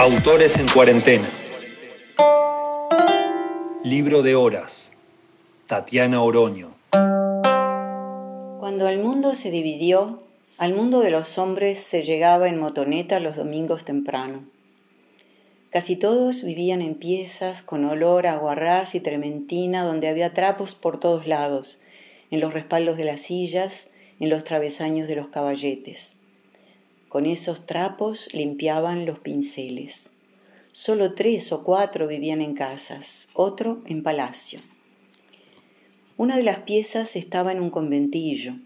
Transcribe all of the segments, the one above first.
Autores en cuarentena. Libro de horas. Tatiana Oroño. Cuando el mundo se dividió, al mundo de los hombres se llegaba en motoneta los domingos temprano. Casi todos vivían en piezas con olor a guarrás y trementina donde había trapos por todos lados, en los respaldos de las sillas, en los travesaños de los caballetes. Con esos trapos limpiaban los pinceles. Solo tres o cuatro vivían en casas, otro en palacio. Una de las piezas estaba en un conventillo,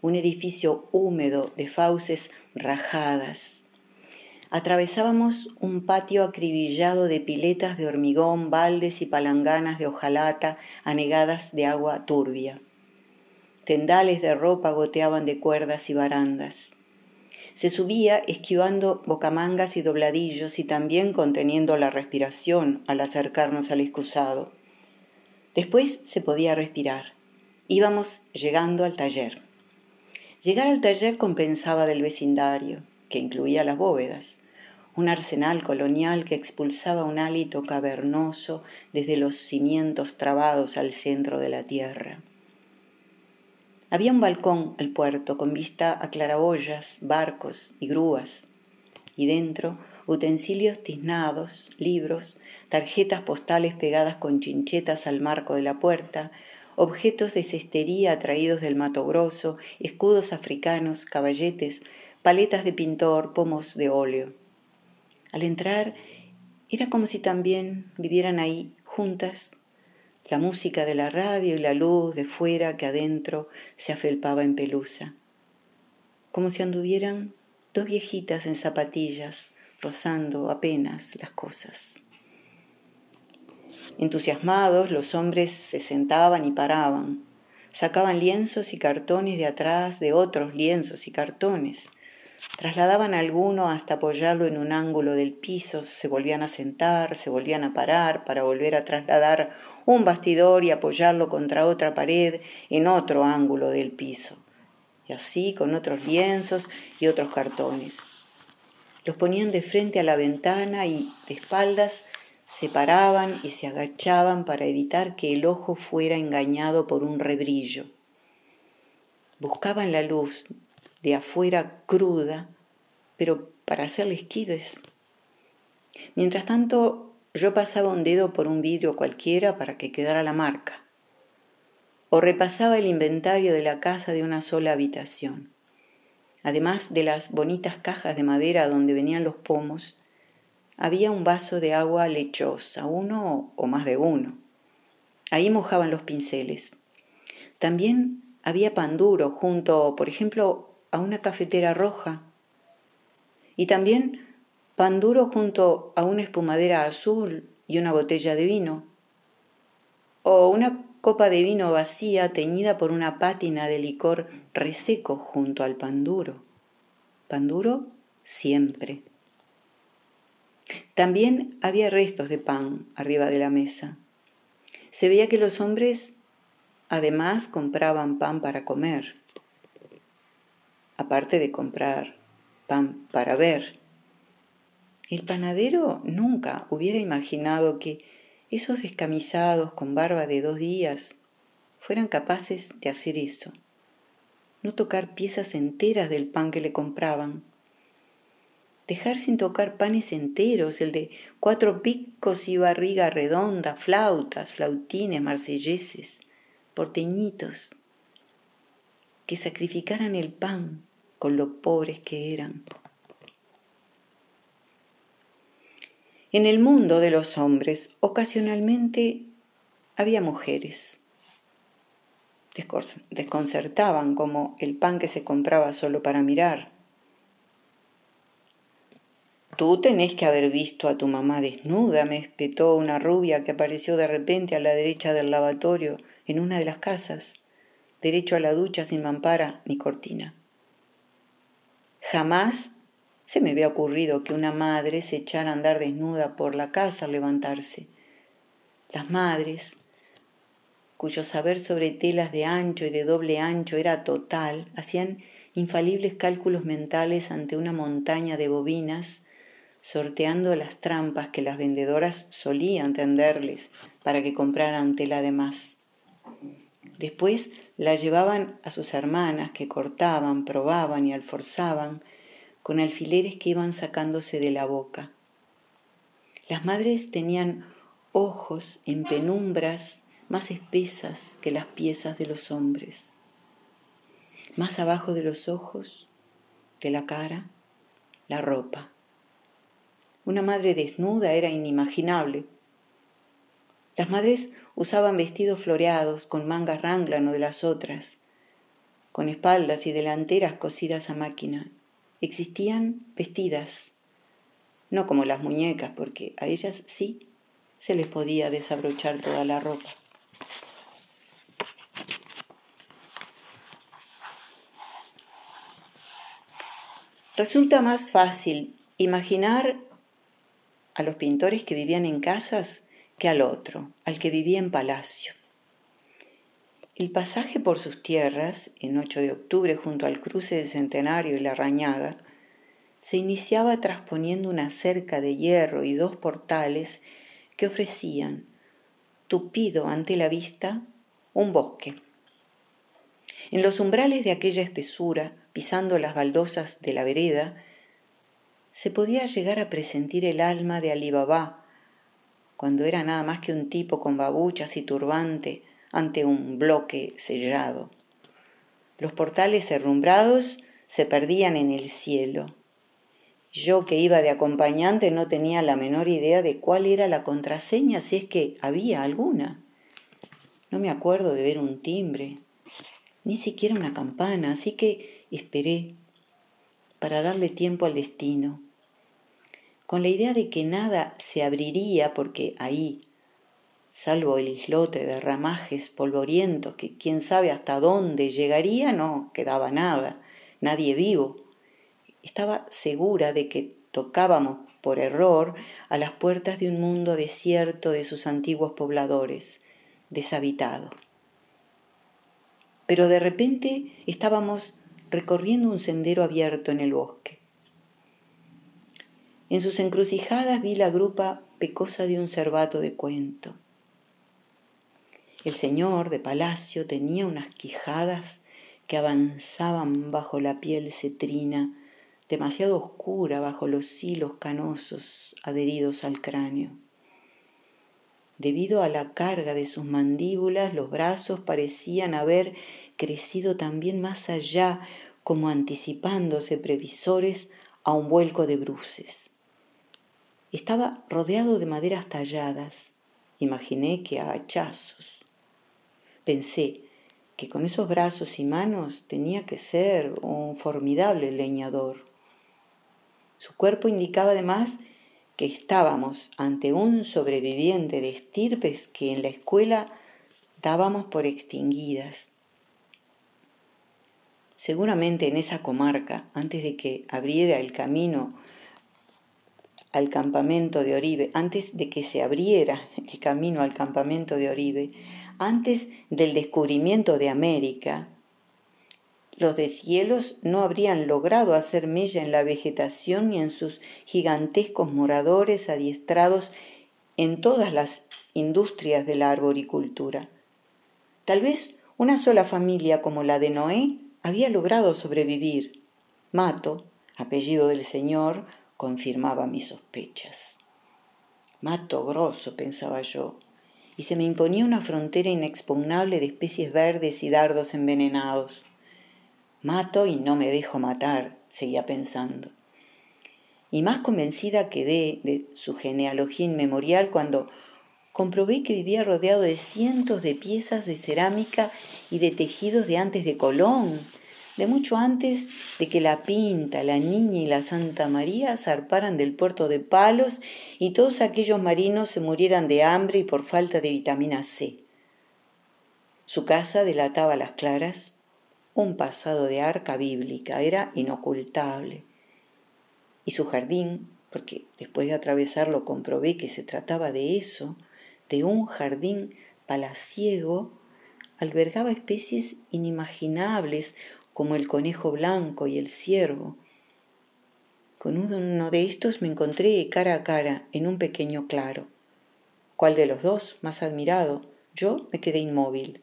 un edificio húmedo de fauces rajadas. Atravesábamos un patio acribillado de piletas de hormigón, baldes y palanganas de hojalata anegadas de agua turbia. Tendales de ropa goteaban de cuerdas y barandas. Se subía esquivando bocamangas y dobladillos y también conteniendo la respiración al acercarnos al excusado. Después se podía respirar. Íbamos llegando al taller. Llegar al taller compensaba del vecindario, que incluía las bóvedas, un arsenal colonial que expulsaba un hálito cavernoso desde los cimientos trabados al centro de la tierra. Había un balcón al puerto con vista a claraboyas, barcos y grúas, y dentro utensilios tiznados, libros, tarjetas postales pegadas con chinchetas al marco de la puerta, objetos de cestería traídos del Mato Grosso, escudos africanos, caballetes, paletas de pintor, pomos de óleo. Al entrar era como si también vivieran ahí juntas la música de la radio y la luz de fuera que adentro se afelpaba en pelusa, como si anduvieran dos viejitas en zapatillas, rozando apenas las cosas. Entusiasmados, los hombres se sentaban y paraban, sacaban lienzos y cartones de atrás de otros lienzos y cartones, trasladaban alguno hasta apoyarlo en un ángulo del piso, se volvían a sentar, se volvían a parar para volver a trasladar un bastidor y apoyarlo contra otra pared en otro ángulo del piso, y así con otros lienzos y otros cartones. Los ponían de frente a la ventana y de espaldas se paraban y se agachaban para evitar que el ojo fuera engañado por un rebrillo. Buscaban la luz de afuera cruda, pero para hacerle esquives. Mientras tanto, yo pasaba un dedo por un vidrio cualquiera para que quedara la marca, o repasaba el inventario de la casa de una sola habitación. Además de las bonitas cajas de madera donde venían los pomos, había un vaso de agua lechosa, uno o más de uno. Ahí mojaban los pinceles. También había pan duro junto, por ejemplo, a una cafetera roja. Y también pan duro junto a una espumadera azul y una botella de vino, o una copa de vino vacía teñida por una pátina de licor reseco junto al pan duro. Pan duro siempre. También había restos de pan arriba de la mesa. Se veía que los hombres además compraban pan para comer, aparte de comprar pan para ver. El panadero nunca hubiera imaginado que esos descamisados con barba de dos días fueran capaces de hacer eso, no tocar piezas enteras del pan que le compraban, dejar sin tocar panes enteros, el de cuatro picos y barriga redonda, flautas, flautines, marselleses, porteñitos, que sacrificaran el pan con lo pobres que eran. En el mundo de los hombres ocasionalmente había mujeres. Desconcertaban como el pan que se compraba solo para mirar. Tú tenés que haber visto a tu mamá desnuda, me espetó una rubia que apareció de repente a la derecha del lavatorio en una de las casas, derecho a la ducha sin mampara ni cortina. Jamás se me había ocurrido que una madre se echara a andar desnuda por la casa al levantarse. Las madres, cuyo saber sobre telas de ancho y de doble ancho era total, hacían infalibles cálculos mentales ante una montaña de bobinas sorteando las trampas que las vendedoras solían tenderles para que compraran tela de más. Después la llevaban a sus hermanas que cortaban, probaban y alforzaban con alfileres que iban sacándose de la boca. Las madres tenían ojos en penumbras más espesas que las piezas de los hombres. Más abajo de los ojos, de la cara, la ropa. Una madre desnuda era inimaginable. Las madres usaban vestidos floreados con mangas ranglano de las otras, con espaldas y delanteras cosidas a máquina. Existían vestidas, no como las muñecas, porque a ellas sí se les podía desabrochar toda la ropa. Resulta más fácil imaginar a los pintores que vivían en casas que al otro, al que vivía en palacio. El pasaje por sus tierras, en 8 de octubre junto al cruce de Centenario y la Rañaga, se iniciaba trasponiendo una cerca de hierro y dos portales que ofrecían, tupido ante la vista, un bosque. En los umbrales de aquella espesura, pisando las baldosas de la vereda, se podía llegar a presentir el alma de Alí Baba, cuando era nada más que un tipo con babuchas y turbante ante un bloque sellado. Los portales herrumbrados se perdían en el cielo. Yo que iba de acompañante no tenía la menor idea de cuál era la contraseña, si es que había alguna. No me acuerdo de ver un timbre, ni siquiera una campana, así que esperé para darle tiempo al destino, con la idea de que nada se abriría porque ahí, salvo el islote de ramajes polvorientos que quién sabe hasta dónde llegaría, no quedaba nada, nadie vivo. Estaba segura de que tocábamos por error a las puertas de un mundo desierto de sus antiguos pobladores, deshabitado. Pero de repente estábamos recorriendo un sendero abierto en el bosque. En sus encrucijadas vi la grupa pecosa de un cervato de cuento. El señor de palacio tenía unas quijadas que avanzaban bajo la piel cetrina, demasiado oscura bajo los hilos canosos adheridos al cráneo. Debido a la carga de sus mandíbulas, los brazos parecían haber crecido también más allá, como anticipándose previsores a un vuelco de bruces. Estaba rodeado de maderas talladas. Imaginé que a hachazos. Pensé que con esos brazos y manos tenía que ser un formidable leñador. Su cuerpo indicaba además que estábamos ante un sobreviviente de estirpes que en la escuela dábamos por extinguidas. Seguramente en esa comarca, antes de que abriera el camino al campamento de Oribe, antes de que se abriera el camino al campamento de Oribe, antes del descubrimiento de América, los deshielos no habrían logrado hacer mella en la vegetación ni en sus gigantescos moradores adiestrados en todas las industrias de la arboricultura. Tal vez una sola familia como la de Noé había logrado sobrevivir. Mato, apellido del señor, confirmaba mis sospechas. Mato grosso, pensaba yo, y se me imponía una frontera inexpugnable de especies verdes y dardos envenenados. Mato y no me dejo matar, seguía pensando. Y más convencida quedé de su genealogía inmemorial cuando comprobé que vivía rodeado de cientos de piezas de cerámica y de tejidos de antes de Colón, de mucho antes de que la Pinta, la Niña y la Santa María zarparan del puerto de Palos y todos aquellos marinos se murieran de hambre y por falta de vitamina C. Su casa delataba a las claras un pasado de arca bíblica, era inocultable. Y su jardín, porque después de atravesarlo comprobé que se trataba de eso, de un jardín palaciego, albergaba especies inimaginables como el conejo blanco y el ciervo. Con uno de estos me encontré cara a cara en un pequeño claro. ¿Cuál de los dos más admirado? Yo me quedé inmóvil.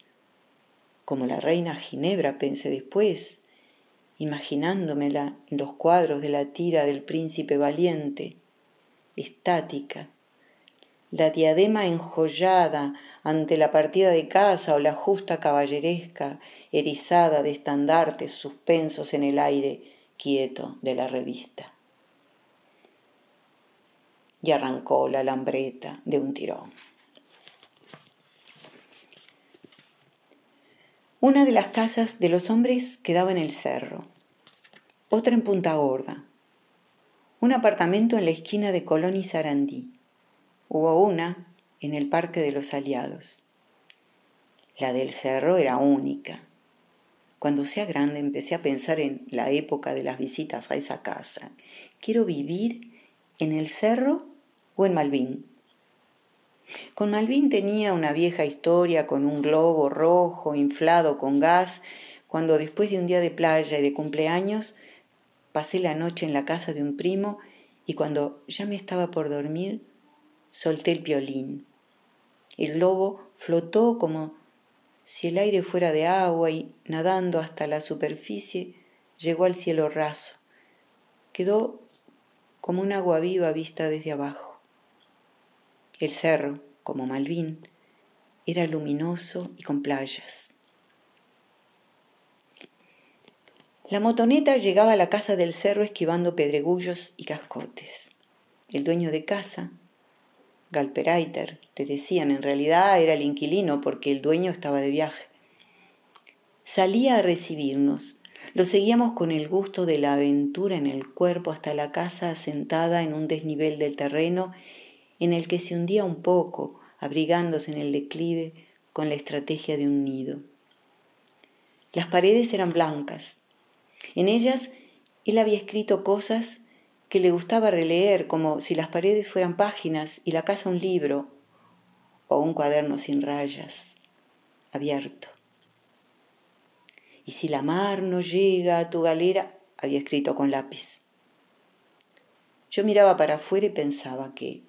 Como la reina Ginebra, pensé después, imaginándomela en los cuadros de la tira del príncipe valiente, estática, la diadema enjollada ante la partida de casa o la justa caballeresca erizada de estandartes suspensos en el aire quieto de la revista. Y arrancó la lambreta de un tirón. Una de las casas de los hombres quedaba en el cerro, otra en Punta Gorda, un apartamento en la esquina de Colón y Sarandí. Hubo una en el Parque de los Aliados. La del cerro era única. Cuando sea grande empecé a pensar en la época de las visitas a esa casa. Quiero vivir en el cerro o en Malvin. Con Malvin tenía una vieja historia con un globo rojo inflado con gas, cuando después de un día de playa y de cumpleaños pasé la noche en la casa de un primo y cuando ya me estaba por dormir solté el violín. El globo flotó como si el aire fuera de agua y nadando hasta la superficie llegó al cielo raso. Quedó como un agua viva vista desde abajo. El cerro, como Malvin, era luminoso y con playas. La motoneta llegaba a la casa del cerro esquivando pedregullos y cascotes. El dueño de casa, Galpereiter, le decían, en realidad era el inquilino porque el dueño estaba de viaje. Salía a recibirnos. Lo seguíamos con el gusto de la aventura en el cuerpo hasta la casa asentada en un desnivel del terreno en el que se hundía un poco, abrigándose en el declive con la estrategia de un nido. Las paredes eran blancas. En ellas él había escrito cosas que le gustaba releer como si las paredes fueran páginas y la casa un libro o un cuaderno sin rayas, abierto. Y si la mar no llega a tu galera, había escrito con lápiz. Yo miraba para afuera y pensaba que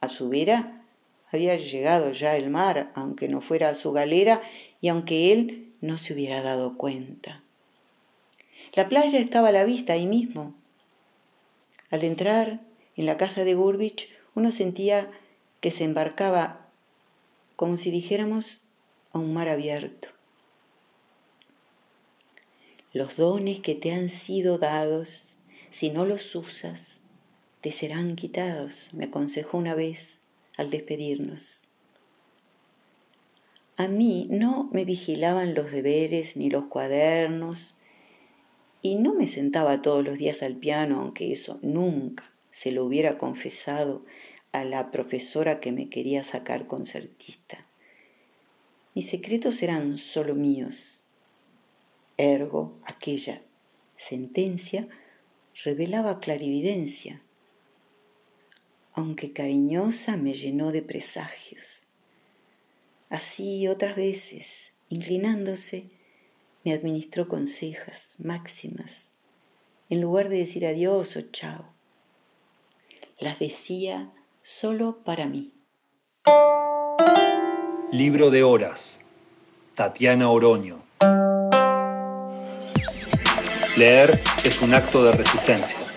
a su vera había llegado ya el mar, aunque no fuera a su galera y aunque él no se hubiera dado cuenta. La playa estaba a la vista ahí mismo, al entrar en la casa de Gurbich, uno sentía que se embarcaba, como si dijéramos, a un mar abierto. Los dones que te han sido dados, si no los usas, te serán quitados, me aconsejó una vez al despedirnos. A mí no me vigilaban los deberes ni los cuadernos, y no me sentaba todos los días al piano, aunque eso nunca se lo hubiera confesado a la profesora que me quería sacar concertista. Mis secretos eran solo míos. Ergo, aquella sentencia revelaba clarividencia, aunque cariñosa me llenó de presagios. Así otras veces, inclinándose, me administró consejas, máximas, en lugar de decir adiós o chao. Las decía solo para mí. Libro de horas. Tatiana Oroño. Leer es un acto de resistencia.